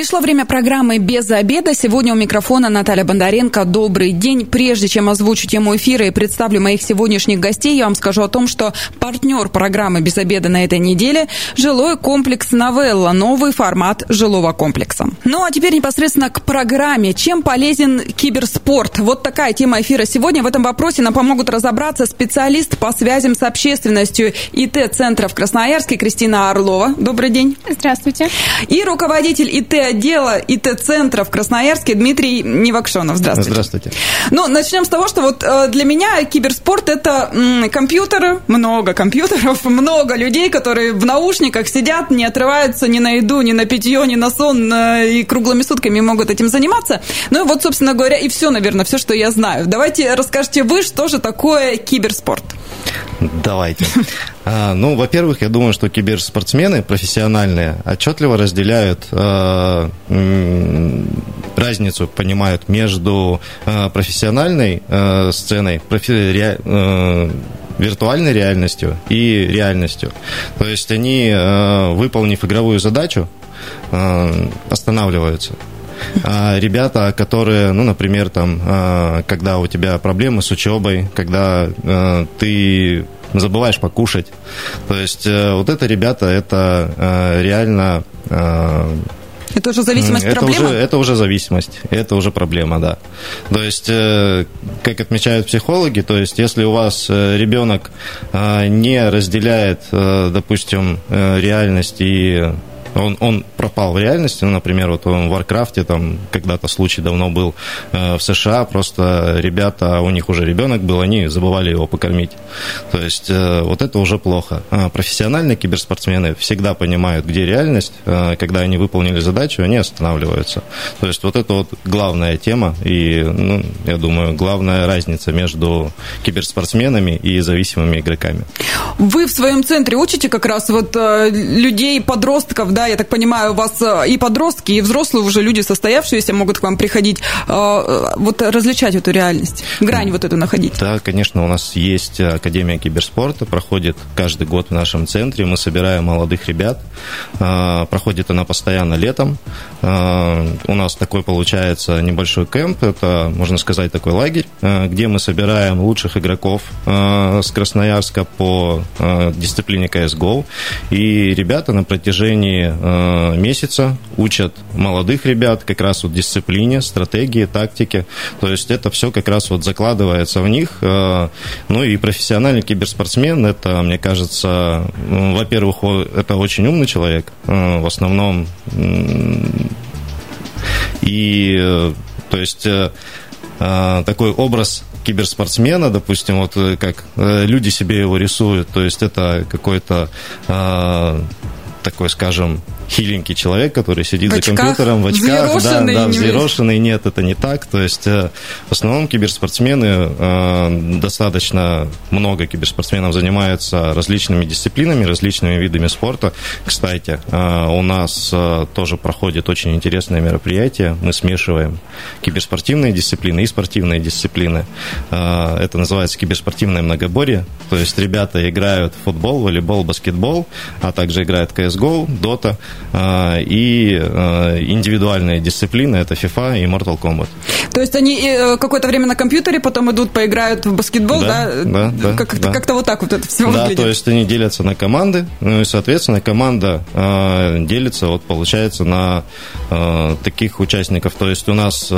Пришло время программы «Без обеда». Сегодня у микрофона Наталья Бондаренко. Добрый день. Прежде чем озвучу тему эфира и представлю моих сегодняшних гостей, я вам скажу о том, что партнер программы «Без обеда» на этой неделе – жилой комплекс «Новелла», новый формат жилого комплекса. Ну а теперь непосредственно к программе. Чем полезен киберспорт? Вот такая тема эфира сегодня. В этом вопросе нам помогут разобраться специалист по связям с общественностью ИТ-центра в Красноярске Кристина Орлова. Добрый день. Здравствуйте. И руководитель ИТ отдела ИТ-центра в Красноярске Дмитрий Невакшонов. Здравствуйте. Здравствуйте. Ну, начнем с того, что вот э, для меня киберспорт – это компьютеры, много компьютеров, много людей, которые в наушниках сидят, не отрываются ни на еду, ни на питье, ни на сон, э, и круглыми сутками могут этим заниматься. Ну и вот, собственно говоря, и все, наверное, все, что я знаю. Давайте расскажите вы, что же такое киберспорт? Давайте. А, ну, во-первых, я думаю, что киберспортсмены профессиональные отчетливо разделяют а, разницу, понимают между а, профессиональной а, сценой, профи, ре, а, виртуальной реальностью и реальностью. То есть они, а, выполнив игровую задачу, а, останавливаются. А ребята, которые, ну, например, там, когда у тебя проблемы с учебой, когда ты забываешь покушать. То есть э, вот это ребята, это э, реально... Э, это уже зависимость это проблема? Уже, это уже зависимость, это уже проблема, да. То есть, как отмечают психологи, то есть, если у вас ребенок не разделяет, допустим, реальность и он, он пропал в реальности, ну, например, вот в Варкрафте, там когда-то случай давно был э, в США, просто ребята, у них уже ребенок был, они забывали его покормить. То есть э, вот это уже плохо. А профессиональные киберспортсмены всегда понимают, где реальность, э, когда они выполнили задачу, они останавливаются. То есть вот это вот главная тема и, ну, я думаю, главная разница между киберспортсменами и зависимыми игроками. Вы в своем центре учите как раз вот э, людей, подростков, да, да, я так понимаю, у вас э, и подростки, и взрослые уже люди состоявшиеся могут к вам приходить, э, э, вот различать эту реальность, грань вот эту находить. Да, конечно, у нас есть Академия киберспорта, проходит каждый год в нашем центре, мы собираем молодых ребят, проходит она постоянно летом, у нас такой получается небольшой кемп, это, можно сказать, такой лагерь, где мы собираем лучших игроков с Красноярска по дисциплине CSGO, и ребята на протяжении Э, месяца учат молодых ребят как раз вот дисциплине, стратегии, тактике. То есть это все как раз вот закладывается в них. Э, ну и профессиональный киберспортсмен, это, мне кажется, во-первых, это очень умный человек, э, в основном. И то есть такой образ киберспортсмена, допустим, вот как люди себе его рисуют, то есть это какой-то такой, скажем, хиленький человек, который сидит в за очках, компьютером в очках, да, да, взъерошенный. Нет, это не так. То есть э, в основном киберспортсмены э, достаточно много киберспортсменов занимаются различными дисциплинами, различными видами спорта. Кстати, э, у нас тоже проходит очень интересное мероприятие. Мы смешиваем киберспортивные дисциплины и спортивные дисциплины. Это называется киберспортивное многоборье. То есть ребята играют в футбол, волейбол, баскетбол, а также играют CSGO, Dota. А, и а, индивидуальные дисциплины это FIFA и Mortal Kombat. То есть они э, какое-то время на компьютере, потом идут, поиграют в баскетбол, да? Да, да. Как-то, да. как-то вот так вот это все да, выглядит. Да, то есть они делятся на команды, ну и, соответственно, команда э, делится, вот получается, на таких участников. То есть у нас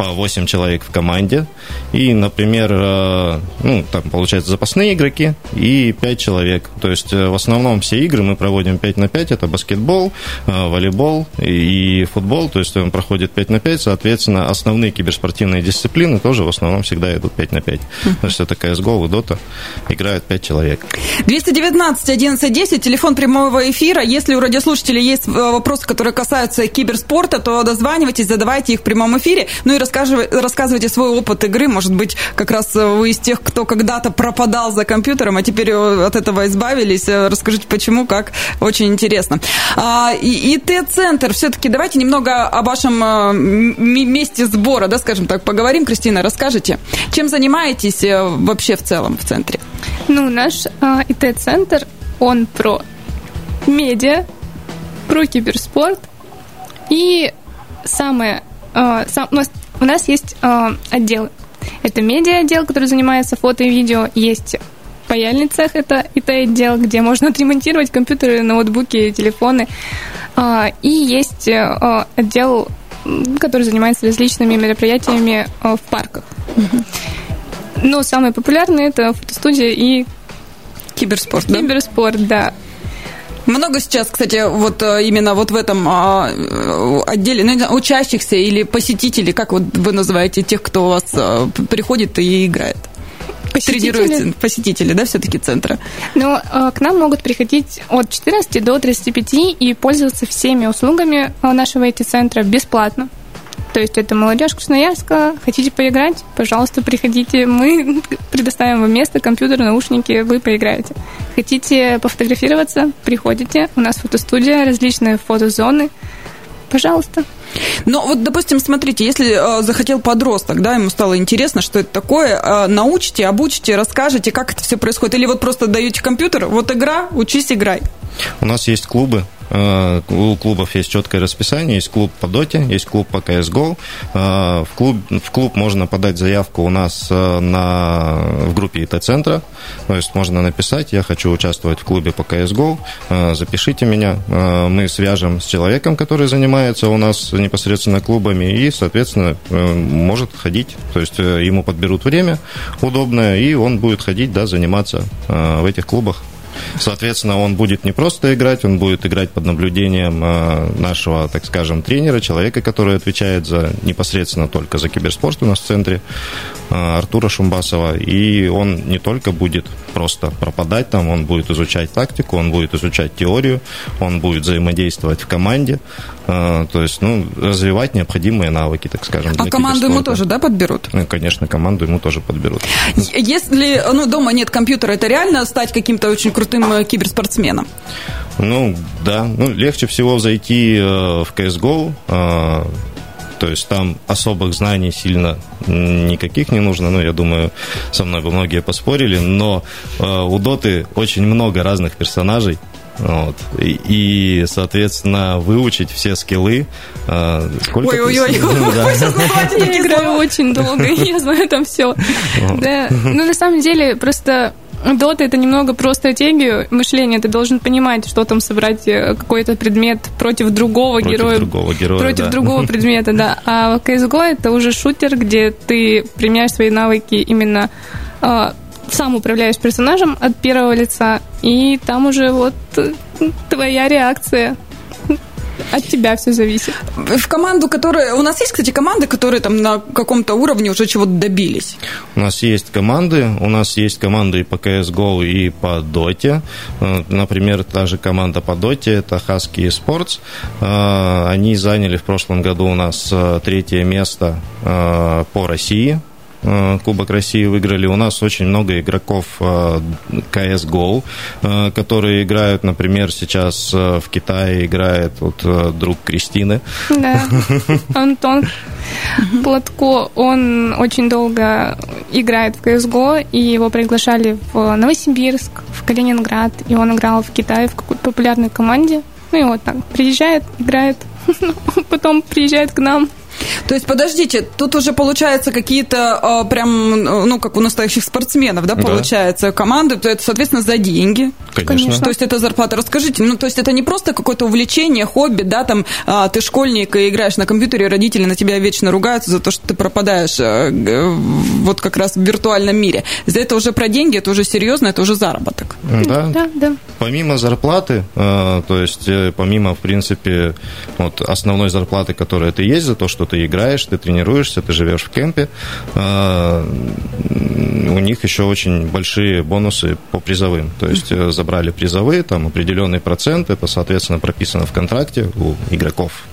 по 8 человек в команде. И, например, э, ну, там, получается, запасные игроки и 5 человек. То есть, э, в основном все игры мы проводим 5 на 5. Это баскетбол, э, волейбол и футбол. То есть, он проходит 5 на 5. Соответственно, основные киберспортивные дисциплины тоже в основном всегда идут 5 на 5. То есть, это CSGO и Dota. Играют 5 человек. 219 11 10, телефон прямого эфира. Если у радиослушателей есть вопросы, которые касаются киберспорта, то дозванивайтесь, задавайте их в прямом эфире. Ну и рассказывайте свой опыт игры. Может быть, как раз вы из тех, кто когда-то пропадал за компьютером, а теперь от этого избавились. Расскажите, почему, как. Очень интересно. А, ИТ-центр. Все-таки давайте немного о вашем месте сбора, да, скажем так, поговорим. Кристина, расскажите, чем занимаетесь вообще в целом в центре? Ну, наш ИТ-центр, он про медиа, про киберспорт. И самое... Э, сам, у, нас, у нас есть э, отделы. Это медиа-отдел, который занимается фото и видео. Есть паяльный цех, это ИТ-отдел, где можно отремонтировать компьютеры, ноутбуки, телефоны. Э, и есть э, отдел, который занимается различными мероприятиями э, в парках. Но самые популярные это фотостудия и киберспорт. Киберспорт, да. Много сейчас, кстати, вот э, именно вот в этом а, э, отделе ну, учащихся или посетителей, как вот вы называете тех, кто у вас э, приходит и играет? Посетители? Посетители, да, все-таки центра? Ну, к нам могут приходить от 14 до 35 и пользоваться всеми услугами нашего IT-центра бесплатно. То есть это молодежь Красноярска. Хотите поиграть? Пожалуйста, приходите. Мы предоставим вам место, компьютер, наушники, вы поиграете. Хотите пофотографироваться? Приходите. У нас фотостудия, различные фотозоны. Пожалуйста. Но вот, допустим, смотрите, если э, захотел подросток, да, ему стало интересно, что это такое, э, научите, обучите, расскажете, как это все происходит. Или вот просто даете компьютер, вот игра, учись, играй. У нас есть клубы, у клубов есть четкое расписание. Есть клуб по доте, есть клуб по CSGO. Э, в клуб, в клуб можно подать заявку у нас э, на, в группе ИТ-центра. То есть можно написать, я хочу участвовать в клубе по CSGO, запишите меня. Мы свяжем с человеком, который занимается у нас непосредственно клубами и, соответственно, может ходить. То есть ему подберут время удобное, и он будет ходить, да, заниматься в этих клубах. Соответственно, он будет не просто играть, он будет играть под наблюдением э, нашего, так скажем, тренера, человека, который отвечает за непосредственно только за киберспорт у нас в центре, э, Артура Шумбасова. И он не только будет просто пропадать там, он будет изучать тактику, он будет изучать теорию, он будет взаимодействовать в команде, э, то есть, ну, развивать необходимые навыки, так скажем. А команду ему тоже, да, подберут? Ну, конечно, команду ему тоже подберут. Если, ну, дома нет компьютера, это реально стать каким-то очень крутым э, киберспортсменом? Ну, да. Ну, легче всего зайти э, в CSGO, э, то есть там особых знаний сильно никаких не нужно. Ну, я думаю, со мной бы многие поспорили, но у Доты очень много разных персонажей. Вот. И, и, соответственно, выучить все скиллы. Ой-ой-ой, я играю очень долго, я знаю там все. Да. Ну, на самом деле, просто Дота это немного про стратегию мышления. Ты должен понимать, что там собрать э, какой-то предмет против другого против героя. Другого героя против да. другого предмета, да. А CSGO это уже шутер, где ты применяешь свои навыки именно э, сам управляешь персонажем от первого лица, и там уже вот э, твоя реакция от тебя все зависит. В команду, которая... У нас есть, кстати, команды, которые там на каком-то уровне уже чего-то добились? У нас есть команды. У нас есть команды и по CSGO, и по Доте. Э, например, та же команда по Доте, это Husky Sports. Э, они заняли в прошлом году у нас э, третье место по России Кубок России выиграли. У нас очень много игроков CSGO, э, э, которые играют, например, сейчас в Китае играет вот друг Кристины. Да, Антон Платко, он очень долго играет в CSGO, и его приглашали в Новосибирск, в Калининград, и он играл в Китае в какой-то популярной команде. Ну и вот так, приезжает, играет, потом приезжает к нам, то есть, подождите, тут уже получается какие-то э, прям, ну, как у настоящих спортсменов, да, получается, да. команды, то это, соответственно, за деньги. Конечно. То есть, это зарплата. Расскажите, ну, то есть, это не просто какое-то увлечение, хобби, да, там, э, ты школьник и играешь на компьютере, родители на тебя вечно ругаются за то, что ты пропадаешь э, вот как раз в виртуальном мире. За это уже про деньги, это уже серьезно, это уже заработок. Да, да. да. Помимо зарплаты, э, то есть, э, помимо, в принципе, вот основной зарплаты, которая ты есть за то, что ты играешь, ты тренируешься, ты живешь в кемпе. А, у них еще очень большие бонусы по призовым. То есть э, забрали призовые, там определенный процент, это, соответственно, прописано в контракте у игроков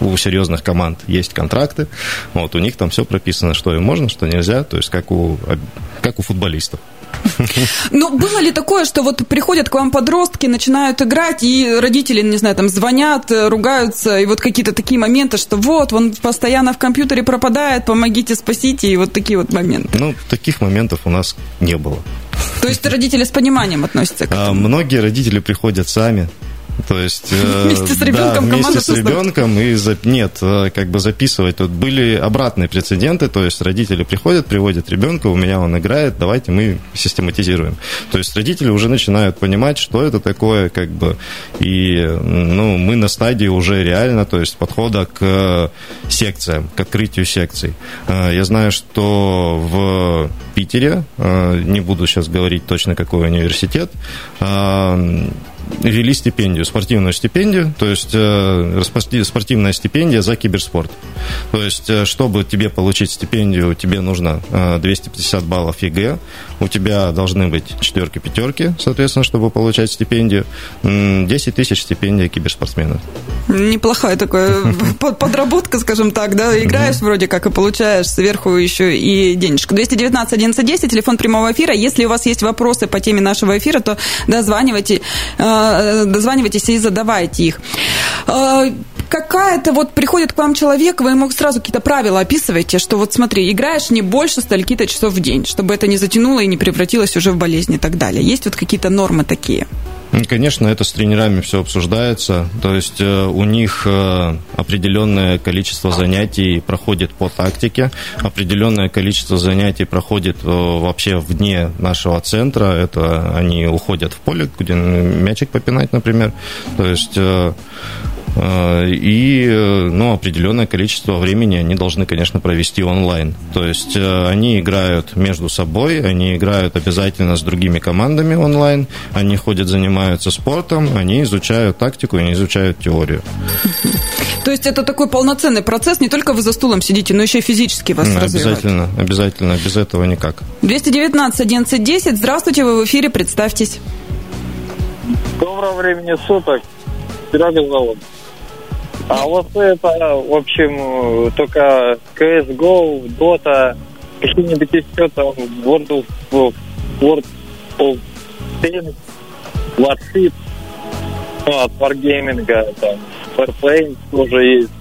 у серьезных команд есть контракты, вот у них там все прописано, что им можно, что нельзя, то есть как у, как у футболистов. Но было ли такое, что вот приходят к вам подростки, начинают играть, и родители, не знаю, там звонят, ругаются, и вот какие-то такие моменты, что вот, он постоянно в компьютере пропадает, помогите, спасите, и вот такие вот моменты? Ну, таких моментов у нас не было. То есть родители с пониманием относятся к а, этому? Многие родители приходят сами, то есть, э, вместе с ребенком да, вместе с ребенком и за, нет, э, как бы записывать. Тут были обратные прецеденты, то есть родители приходят, приводят ребенка, у меня он играет, давайте мы систематизируем. То есть родители уже начинают понимать, что это такое, как бы, и ну, мы на стадии уже реально, то есть подхода к секциям, к открытию секций. Э, я знаю, что в Питере, не буду сейчас говорить точно какой университет, ввели стипендию, спортивную стипендию, то есть э, спортивная стипендия за киберспорт. То есть, э, чтобы тебе получить стипендию, тебе нужно 250 э, баллов ЕГЭ, у тебя должны быть четверки, пятерки, соответственно, чтобы получать стипендию. 10 тысяч стипендия киберспортсмена. Неплохая такая подработка, скажем так, да, играешь вроде как и получаешь сверху еще и денежку. 219 11 телефон прямого эфира. Если у вас есть вопросы по теме нашего эфира, то дозванивайте Э, дозванивайтесь и задавайте их. Э, какая-то вот приходит к вам человек, вы ему сразу какие-то правила описываете, что вот смотри, играешь не больше стольки-то часов в день, чтобы это не затянуло и не превратилось уже в болезнь и так далее. Есть вот какие-то нормы такие? Конечно, это с тренерами все обсуждается. То есть э, у них определенное количество занятий проходит по тактике, определенное количество занятий проходит вообще вне нашего центра. Это они уходят в поле, где мячик попинать, например. То есть э, э, и ну, определенное количество времени они должны, конечно, провести онлайн. То есть э, они играют между собой, они играют обязательно с другими командами онлайн, они ходят, занимаются спортом, они изучают тактику, они изучают теорию. То есть это такой полноценный процесс, не только вы за стулом сидите, но еще и физически вас ну, Обязательно, обязательно, без этого никак. 219 11 Здравствуйте, вы в эфире, представьтесь. Доброго времени суток. Серега зовут. А вот это, в общем, только CSGO, Dota, какие-нибудь еще там World of, World of Tanks, Warship, ну, от Wargaming, там, Farplane тоже есть.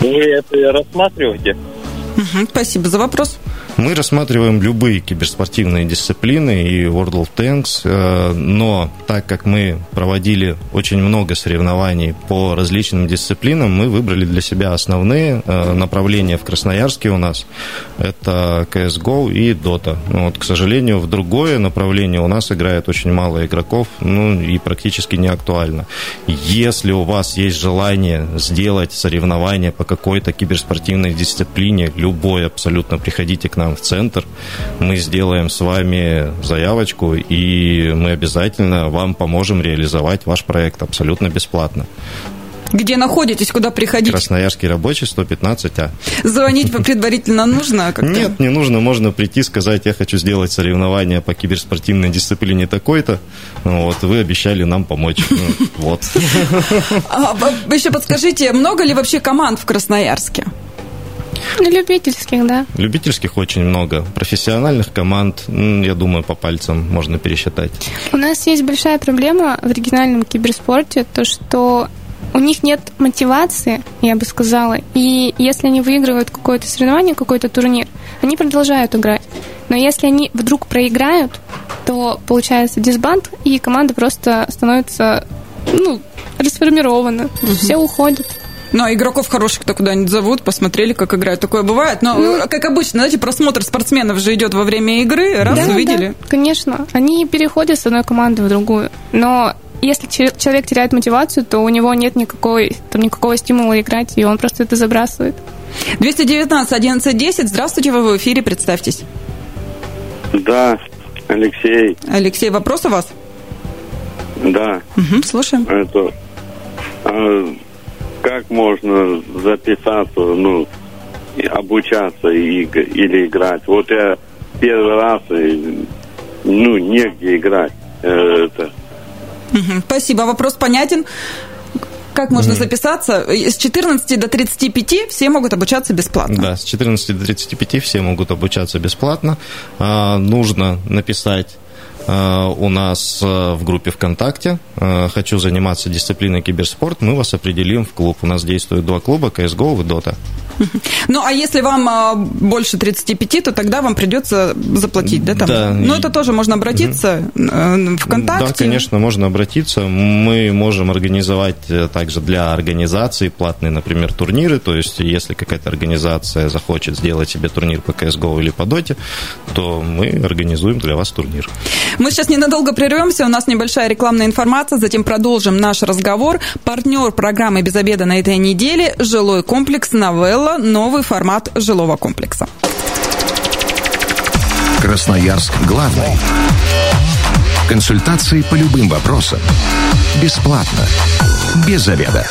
Вы это рассматриваете? Угу, спасибо за вопрос. Мы рассматриваем любые киберспортивные дисциплины и World of Tanks, э, но так как мы проводили очень много соревнований по различным дисциплинам, мы выбрали для себя основные э, направления в Красноярске у нас. Это CSGO и Dota. Вот, к сожалению, в другое направление у нас играет очень мало игроков, ну и практически не актуально. Если у вас есть желание сделать соревнования по какой-то киберспортивной дисциплине, любой абсолютно, приходите к нам нам в центр, мы сделаем с вами заявочку, и мы обязательно вам поможем реализовать ваш проект абсолютно бесплатно. Где находитесь, куда приходить? Красноярский рабочий, 115А. Звонить предварительно нужно? Как-то? Нет, не нужно. Можно прийти, сказать, я хочу сделать соревнования по киберспортивной дисциплине такой-то. Вот, вы обещали нам помочь. Ну, вот. А, еще подскажите, много ли вообще команд в Красноярске? Ну, любительских, да. Любительских очень много. Профессиональных команд, я думаю, по пальцам можно пересчитать. У нас есть большая проблема в региональном киберспорте, то, что у них нет мотивации, я бы сказала. И если они выигрывают какое-то соревнование, какой-то турнир, они продолжают играть. Но если они вдруг проиграют, то получается дисбанд, и команда просто становится ну, расформирована. Угу. Все уходят. Ну, а игроков хороших-то куда-нибудь зовут, посмотрели, как играют. Такое бывает. Но, ну, как обычно, знаете, просмотр спортсменов же идет во время игры. Раз, да, увидели. Да, конечно. Они переходят с одной команды в другую. Но если человек теряет мотивацию, то у него нет никакой, там, никакого стимула играть, и он просто это забрасывает. 219 11 10. Здравствуйте, вы в эфире, представьтесь. Да, Алексей. Алексей, вопрос у вас? Да. Угу, слушаем. Это, а, как можно записаться, ну, обучаться и, или играть. Вот я первый раз, ну, негде играть. Э, это. Спасибо, вопрос понятен. Как можно записаться? С 14 до 35 все могут обучаться бесплатно. Да, с 14 до 35 все могут обучаться бесплатно. А, нужно написать а, у нас а, в группе ВКонтакте. Хочу заниматься дисциплиной киберспорт. Мы вас определим в клуб. У нас действуют два клуба, CSGO и Dota. Ну, а если вам а, больше 35, то тогда вам придется заплатить, да? Там? Да. Ну, это тоже можно обратиться угу. ВКонтакте. Да, конечно, можно обратиться. Мы можем организовать э, также для организации платные, например, турниры. То есть, если какая-то организация захочет сделать себе турнир по CSGO или по Доте, то мы организуем для вас турнир. Мы сейчас ненадолго прервемся. У нас небольшая рекламная информация. Затем продолжим наш разговор. Партнер программы «Без обеда» на этой неделе – жилой комплекс «Новелла» новый формат жилого комплекса. Красноярск главный. Консультации по любым вопросам. Бесплатно. Без заведа.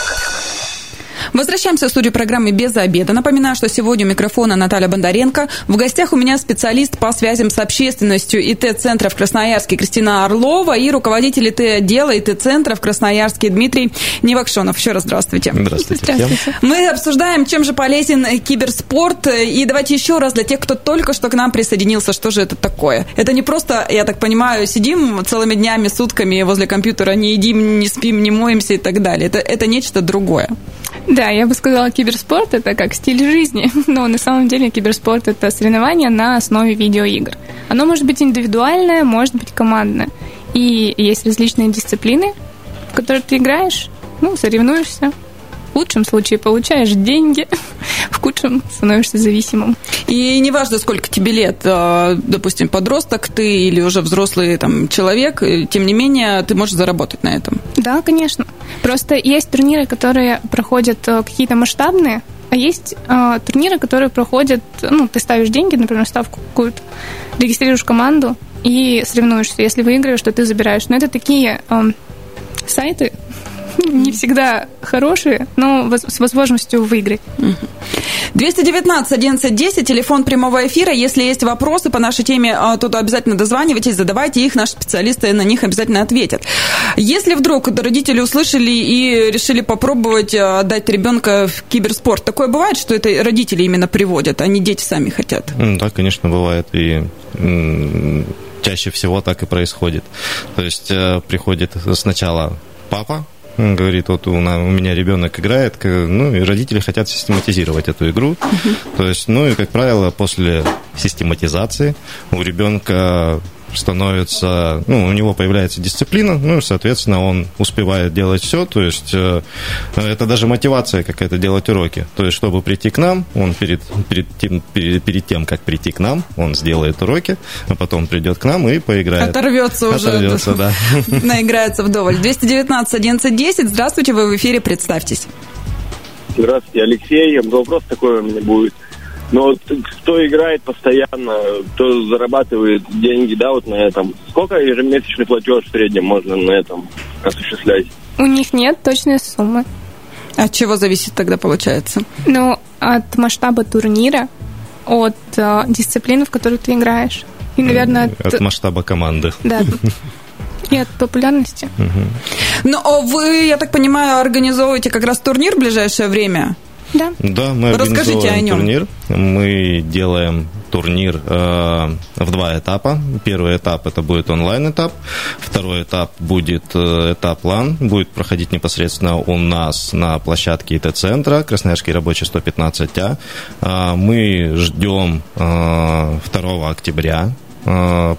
Возвращаемся в студию программы «Без обеда». Напоминаю, что сегодня у микрофона Наталья Бондаренко. В гостях у меня специалист по связям с общественностью ИТ-центра в Красноярске Кристина Орлова и руководитель ИТ-отдела ИТ-центра в Красноярске Дмитрий Невакшонов. Еще раз здравствуйте. Здравствуйте. здравствуйте. Мы обсуждаем, чем же полезен киберспорт. И давайте еще раз для тех, кто только что к нам присоединился, что же это такое. Это не просто, я так понимаю, сидим целыми днями, сутками возле компьютера, не едим, не спим, не моемся и так далее. Это, это нечто другое. Да, я бы сказала, киберспорт это как стиль жизни, но на самом деле киберспорт это соревнование на основе видеоигр. Оно может быть индивидуальное, может быть командное. И есть различные дисциплины, в которые ты играешь, ну, соревнуешься, лучшем случае получаешь деньги, в худшем становишься зависимым. И неважно, сколько тебе лет, а, допустим, подросток ты или уже взрослый там, человек, э, тем не менее, ты можешь заработать на этом. Да, конечно. Просто есть турниры, которые проходят э, какие-то масштабные, а есть э, турниры, которые проходят, ну, ты ставишь деньги, например, ставку какую-то, регистрируешь команду и соревнуешься. Если выигрываешь, то ты забираешь. Но это такие э, сайты, не всегда хорошие, но с возможностью выиграть. 219 11 10, телефон прямого эфира. Если есть вопросы по нашей теме, а, то обязательно дозванивайтесь, задавайте их, наши специалисты на них обязательно ответят. Если вдруг родители услышали и решили попробовать а, отдать ребенка в киберспорт, такое бывает, что это родители именно приводят, а не дети сами хотят? Да, конечно, бывает. И чаще всего так и происходит. То есть э, приходит сначала папа, говорит, вот у, меня ребенок играет, ну и родители хотят систематизировать эту игру. То есть, ну и, как правило, после систематизации у ребенка становится, ну, у него появляется дисциплина, ну, и, соответственно, он успевает делать все, то есть э, это даже мотивация какая-то делать уроки. То есть, чтобы прийти к нам, он перед, перед, тем, перед, перед тем, как прийти к нам, он сделает уроки, а потом придет к нам и поиграет. Оторвется уже. Оторвется, да. Наиграется вдоволь. 219 11 Здравствуйте, вы в эфире, представьтесь. Здравствуйте, Алексей. Вопрос такой у меня будет – но кто играет постоянно, кто зарабатывает деньги, да, вот на этом. Сколько ежемесячный платеж в среднем можно на этом осуществлять? У них нет точной суммы. От чего зависит тогда получается? Ну, от масштаба турнира, от э, дисциплины, в которую ты играешь. И, наверное, от, от масштаба команды. Да. И от популярности. Но ну, а вы, я так понимаю, организовываете как раз турнир в ближайшее время? Да. Да, мы Расскажите о нем. турнир. Мы делаем турнир э, в два этапа. Первый этап это будет онлайн этап, второй этап будет э, этап лан, будет проходить непосредственно у нас на площадке ИТ-центра Красноярский рабочий 115А. Э, мы ждем э, 2 октября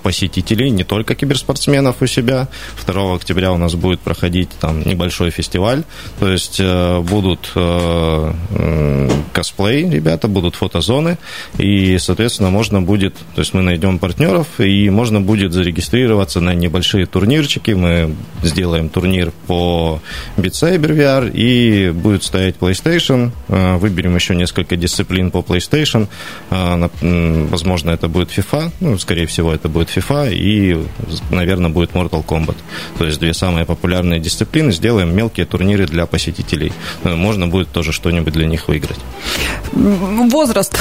посетителей, не только киберспортсменов у себя. 2 октября у нас будет проходить там небольшой фестиваль, то есть э, будут э, косплей, ребята, будут фотозоны, и, соответственно, можно будет, то есть мы найдем партнеров, и можно будет зарегистрироваться на небольшие турнирчики, мы сделаем турнир по Beat Saber VR, и будет стоять PlayStation, выберем еще несколько дисциплин по PlayStation, возможно, это будет FIFA, ну, скорее всего, это будет FIFA и, наверное, будет Mortal Kombat. То есть две самые популярные дисциплины. Сделаем мелкие турниры для посетителей. Можно будет тоже что-нибудь для них выиграть. Возраст?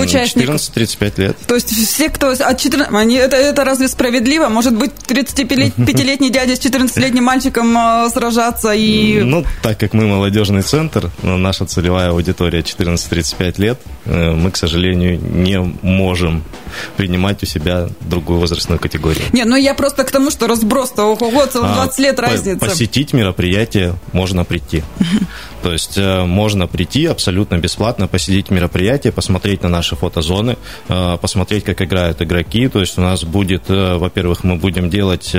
Участников? 14-35 лет. То есть все, кто от 14... Они, это, это разве справедливо? Может быть, 35-летний дядя с 14-летним мальчиком э, сражаться и... Ну, так как мы молодежный центр, наша целевая аудитория 14-35 лет, э, мы, к сожалению, не можем принимать у себя другую возрастную категорию. Не, ну я просто к тому, что разброс-то, ого, 20 а, лет разница. Посетить мероприятие можно прийти. То есть э, можно прийти абсолютно бесплатно, посетить мероприятие, посмотреть на наши фотозоны, э, посмотреть, как играют игроки. То есть у нас будет, э, во-первых, мы будем делать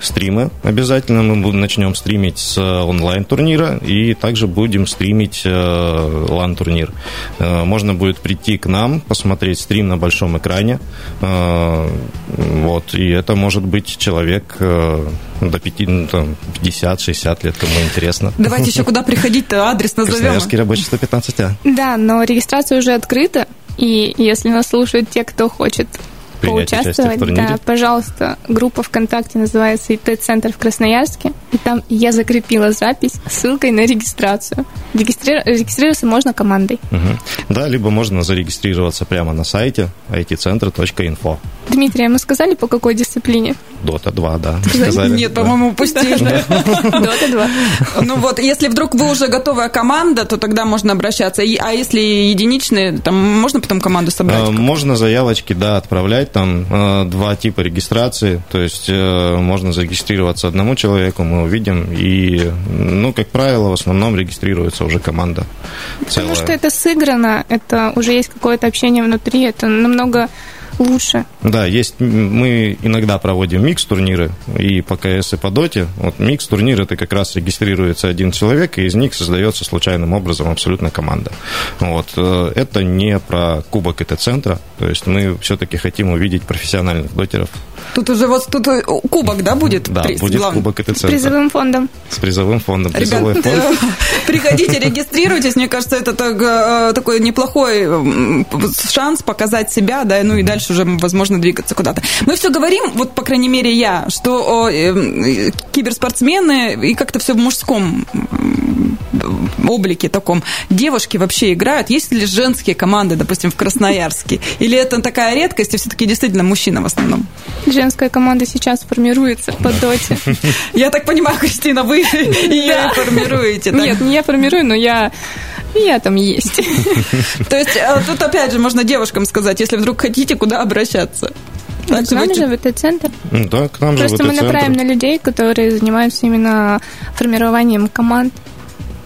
стримы обязательно. Мы начнем стримить с онлайн-турнира и также будем стримить лан-турнир. Можно будет прийти к нам, посмотреть стрим на большом экране. Вот. И это может быть человек до 50-60 лет, кому интересно. Давайте еще куда приходить приходить-то? Адрес назовем. Красноярский рабочий 115А. Да, но регистрация уже открыта, и если нас слушают те, кто хочет поучаствовать, да, пожалуйста, группа ВКонтакте называется ИТ-центр в Красноярске, и там я закрепила запись ссылкой на регистрацию. Регистри... Регистрироваться можно командой. Угу. Да, либо можно зарегистрироваться прямо на сайте itcentr.info. Дмитрий, а мы сказали, по какой дисциплине? Дота 2, да. Сказали? Нет, по-моему, упустили. Дота 2. Ну вот, если вдруг вы уже готовая команда, то тогда можно обращаться. А если единичные, там можно потом команду собрать? Э, можно заявочки, да, отправлять. Там э, два типа регистрации. То есть э, можно зарегистрироваться одному человеку, мы увидим. И, ну, как правило, в основном регистрируется уже команда. Потому что это сыграно, это уже есть какое-то общение внутри, это намного лучше. Да, есть, мы иногда проводим микс-турниры и по КС, и по Доте. Вот микс-турнир это как раз регистрируется один человек, и из них создается случайным образом абсолютно команда. Вот. Э, это не про кубок это центра, то есть мы все-таки хотим увидеть профессиональных дотеров. Тут уже вот тут э, кубок, да, будет? Да, приз, будет главный. кубок это центра. С призовым фондом. С призовым фондом. Призовой Ребят, фонд. приходите, регистрируйтесь. Мне кажется, это э, такой неплохой шанс показать себя, да, ну и дальше дальше уже возможно двигаться куда-то. Мы все говорим, вот по крайней мере я, что о, э, киберспортсмены и как-то все в мужском облике таком. Девушки вообще играют? Есть ли женские команды, допустим, в Красноярске? Или это такая редкость, и все-таки действительно мужчина в основном? Женская команда сейчас формируется по доте. Я так понимаю, Кристина, вы ее формируете, Нет, не я формирую, но я я там есть. То есть э, тут опять же можно девушкам сказать, если вдруг хотите, куда обращаться. Так, к нам же в этот центр. Да, к нам же Просто мы направим на людей, которые занимаются именно формированием команд.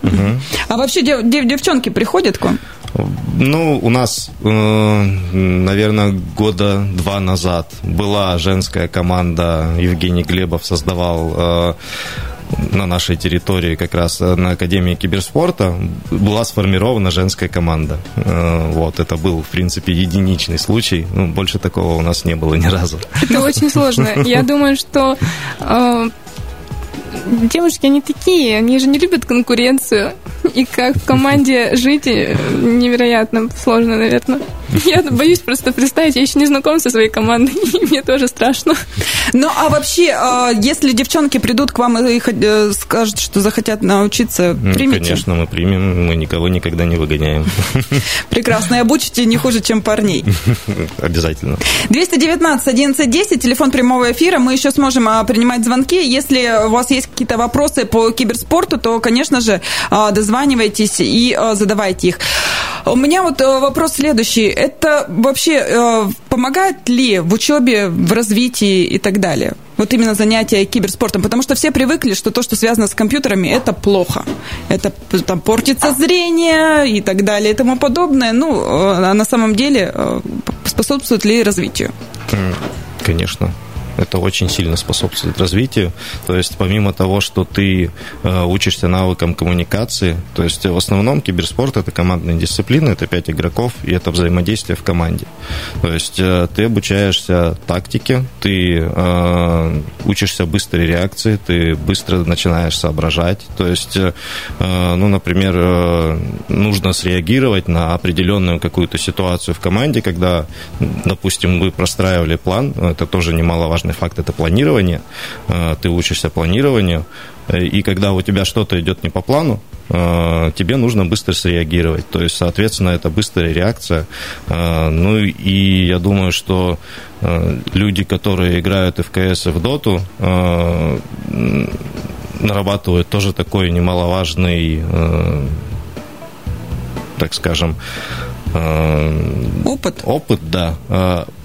Угу. А вообще дев, дев, девчонки приходят к вам? Ну, у нас, э, наверное, года два назад была женская команда. Евгений Глебов создавал э, на нашей территории, как раз э, на Академии киберспорта, была сформирована женская команда. Вот, это был, в принципе, единичный случай. Ну, больше такого у нас не было ни разу. Это очень сложно. Я думаю, что девушки, они такие, они же не любят конкуренцию. И как в команде жить невероятно сложно, наверное. Я боюсь просто представить, я еще не знаком со своей командой, и мне тоже страшно. Ну, а вообще, а, если девчонки придут к вам и э, скажут, что захотят научиться, примите? Конечно, мы примем, мы никого никогда не выгоняем. Прекрасно, и обучите не хуже, чем парней. Обязательно. 219 1110 телефон прямого эфира, мы еще сможем а, принимать звонки. Если у вас есть какие-то вопросы по киберспорту, то, конечно же, а, дозванивайтесь и задавайте их. У меня вот э, вопрос следующий. Это вообще э, помогает ли в учебе, в развитии и так далее? Вот именно занятия киберспортом, потому что все привыкли, что то, что связано с компьютерами, это плохо. Это там портится зрение и так далее и тому подобное. Ну, э, а на самом деле способствует ли развитию? Конечно это очень сильно способствует развитию. То есть помимо того, что ты э, учишься навыкам коммуникации, то есть в основном киберспорт это командная дисциплина, это пять игроков и это взаимодействие в команде. То есть э, ты обучаешься тактике, ты э, учишься быстрой реакции, ты быстро начинаешь соображать. То есть, э, ну, например, э, нужно среагировать на определенную какую-то ситуацию в команде, когда, допустим, вы простраивали план, это тоже немаловажно немаловажный факт – это планирование. Э, ты учишься планированию, и когда у тебя что-то идет не по плану, тебе нужно быстро среагировать. То есть, соответственно, это быстрая реакция. Ну и я думаю, что люди, которые играют в КС и в доту, нарабатывают тоже такой немаловажный, так скажем, опыт? Опыт, да,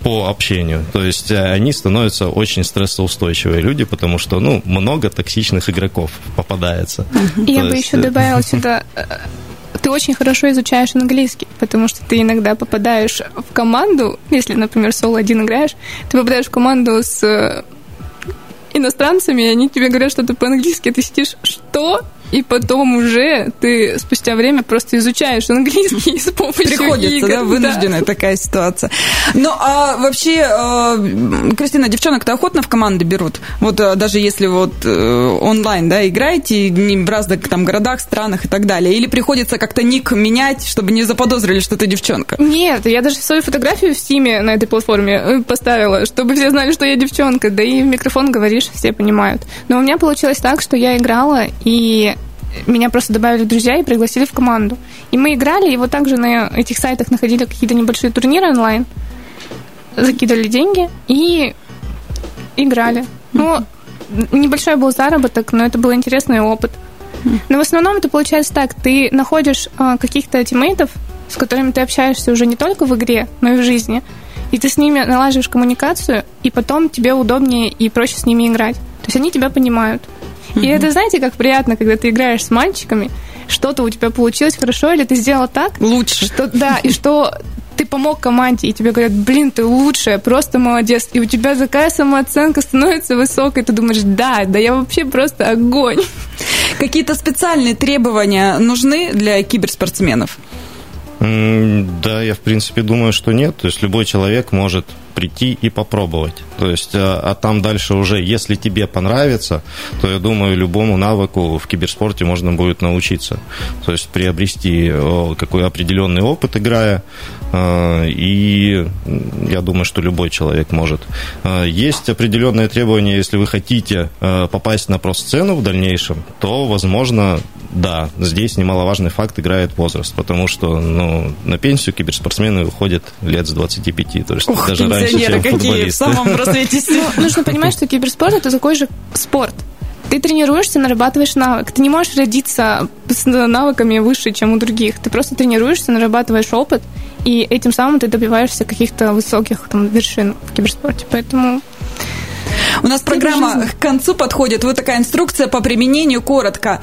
по общению. То есть они становятся очень стрессоустойчивые люди, потому что, ну, много токсичных игроков попадается. Я бы еще добавила сюда ты очень хорошо изучаешь английский, потому что ты иногда попадаешь в команду, если, например, соло один играешь, ты попадаешь в команду с иностранцами, и они тебе говорят что-то по-английски, ты сидишь, что? И потом уже ты спустя время просто изучаешь английский с помощью Приходится, игр. да, вынужденная да. такая ситуация. Ну, а вообще, э, Кристина, девчонок-то охотно в команды берут? Вот э, даже если вот э, онлайн, да, играете в разных там городах, странах и так далее, или приходится как-то ник менять, чтобы не заподозрили, что ты девчонка? Нет, я даже свою фотографию в Стиме на этой платформе поставила, чтобы все знали, что я девчонка, да и в микрофон говоришь, все понимают. Но у меня получилось так, что я играла, и меня просто добавили в друзья и пригласили в команду. И мы играли, и вот также на этих сайтах находили какие-то небольшие турниры онлайн, закидывали деньги и играли. Ну, небольшой был заработок, но это был интересный опыт. Но в основном это получается так, ты находишь а, каких-то тиммейтов, с которыми ты общаешься уже не только в игре, но и в жизни, и ты с ними налаживаешь коммуникацию, и потом тебе удобнее и проще с ними играть. То есть они тебя понимают. И это, знаете, как приятно, когда ты играешь с мальчиками, что-то у тебя получилось хорошо, или ты сделал так. Лучше. Что, да, и что ты помог команде, и тебе говорят, блин, ты лучшая, просто молодец. И у тебя такая самооценка становится высокой, ты думаешь, да, да я вообще просто огонь. Какие-то специальные требования нужны для киберспортсменов? Да, я в принципе думаю, что нет. То есть любой человек может прийти и попробовать. То есть, а, а там дальше уже, если тебе понравится, то я думаю, любому навыку в киберспорте можно будет научиться. То есть приобрести какой определенный опыт, играя, а, и я думаю, что любой человек может. А, есть определенные требования, если вы хотите попасть на про-сцену в дальнейшем, то, возможно, да, здесь немаловажный факт играет возраст, потому что ну, на пенсию киберспортсмены уходят лет с 25, то есть Ух, даже раньше пенсионеры какие в самом рассвете сил. Ну, нужно понимать, что киберспорт – это такой же спорт. Ты тренируешься, нарабатываешь навык. Ты не можешь родиться с навыками выше, чем у других. Ты просто тренируешься, нарабатываешь опыт, и этим самым ты добиваешься каких-то высоких там, вершин в киберспорте. Поэтому у нас программа к концу подходит. Вот такая инструкция по применению коротко.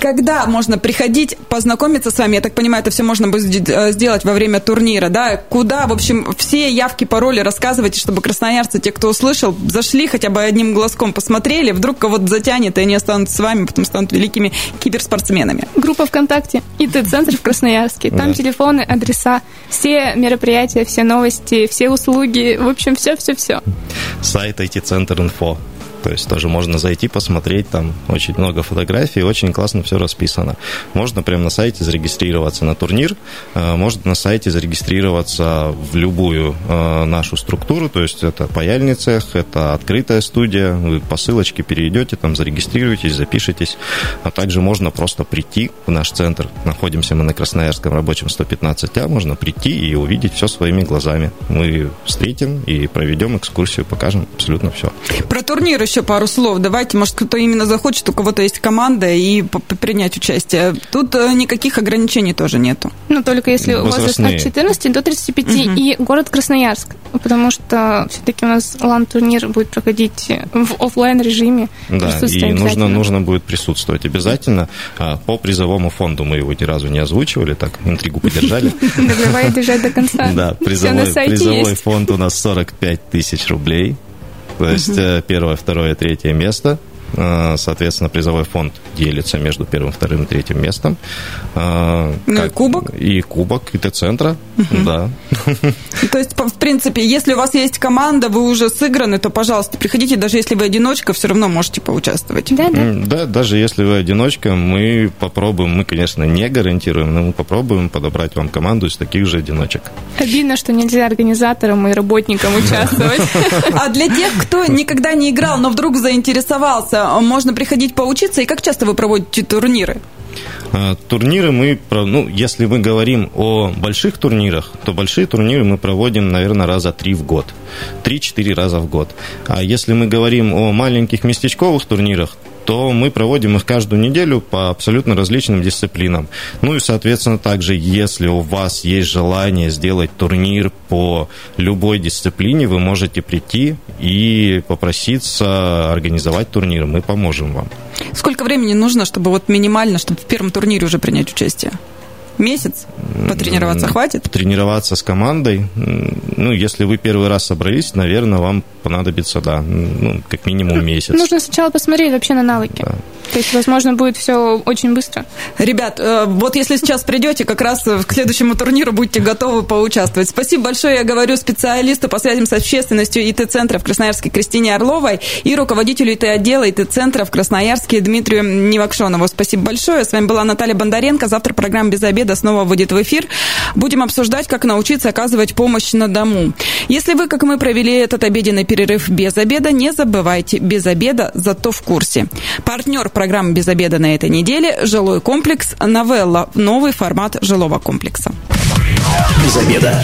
Когда можно приходить, познакомиться с вами? Я так понимаю, это все можно будет э, сделать во время турнира, да? Куда, в общем, все явки, пароли рассказывайте, чтобы красноярцы, те, кто услышал, зашли хотя бы одним глазком, посмотрели, вдруг кого-то затянет, и они останутся с вами, потом станут великими киберспортсменами. Группа ВКонтакте, ИТ-центр в Красноярске. Там да. телефоны, адреса, все мероприятия, все новости, все услуги, в общем, все-все-все. Сайт Epizentren vor. То есть тоже можно зайти, посмотреть, там очень много фотографий, очень классно все расписано. Можно прямо на сайте зарегистрироваться на турнир, э, можно на сайте зарегистрироваться в любую э, нашу структуру, то есть это паяльный цех, это открытая студия, вы по ссылочке перейдете, там зарегистрируетесь, запишитесь, а также можно просто прийти в наш центр, находимся мы на Красноярском рабочем 115А, можно прийти и увидеть все своими глазами. Мы встретим и проведем экскурсию, покажем абсолютно все. Про турнир еще пару слов. Давайте, может, кто-то именно захочет, у кого-то есть команда, и принять участие. Тут э, никаких ограничений тоже нету. Ну, только если возраст от 14 до 35 угу. и город Красноярск. Потому что все-таки у нас лан-турнир будет проходить в офлайн режиме. Да, и нужно, нужно будет присутствовать обязательно. А, по призовому фонду мы его ни разу не озвучивали, так интригу поддержали. Давай держать до конца. Да, призовой фонд у нас 45 тысяч рублей. То есть угу. первое, второе, третье место Э, соответственно, призовой фонд делится между первым, вторым и третьим местом. Э, ну и кубок? И кубок ИТ-центра, угу. да. То есть, в принципе, если у вас есть команда, вы уже сыграны, то, пожалуйста, приходите, даже если вы одиночка, все равно можете поучаствовать. Да, да. Да, даже если вы одиночка, мы попробуем, мы, конечно, не гарантируем, но мы попробуем подобрать вам команду из таких же одиночек. Обидно, что нельзя организаторам и работникам участвовать. А для тех, кто никогда не играл, но вдруг заинтересовался, можно приходить поучиться, и как часто вы проводите турниры? А, турниры мы, ну, если мы говорим о больших турнирах, то большие турниры мы проводим, наверное, раза три в год. Три-четыре раза в год. А если мы говорим о маленьких местечковых турнирах, то мы проводим их каждую неделю по абсолютно различным дисциплинам. Ну и, соответственно, также, если у вас есть желание сделать турнир по любой дисциплине, вы можете прийти и попроситься организовать турнир. Мы поможем вам. Сколько времени нужно, чтобы вот минимально, чтобы в первом турнире уже принять участие? Месяц? Потренироваться хватит? Тренироваться с командой. Ну, если вы первый раз собрались, наверное, вам понадобится, да, ну, как минимум месяц. Нужно сначала посмотреть вообще на навыки. Да. То есть, возможно, будет все очень быстро. Ребят, э, вот если сейчас придете, как раз к следующему турниру будете готовы поучаствовать. Спасибо большое, я говорю специалисту по связям с общественностью ИТ-центра в Красноярске Кристине Орловой и руководителю ИТ-отдела ИТ-центра в Красноярске Дмитрию Невакшонову. Спасибо большое. С вами была Наталья Бондаренко. Завтра программа «Без обеда» снова выйдет в эфир. Будем обсуждать, как научиться оказывать помощь на дому. Если вы, как мы, провели этот обеденный перерыв без обеда, не забывайте, без обеда, зато в курсе. Партнер программы «Без обеда» на этой неделе – жилой комплекс «Новелла» – новый формат жилого комплекса. Без обеда.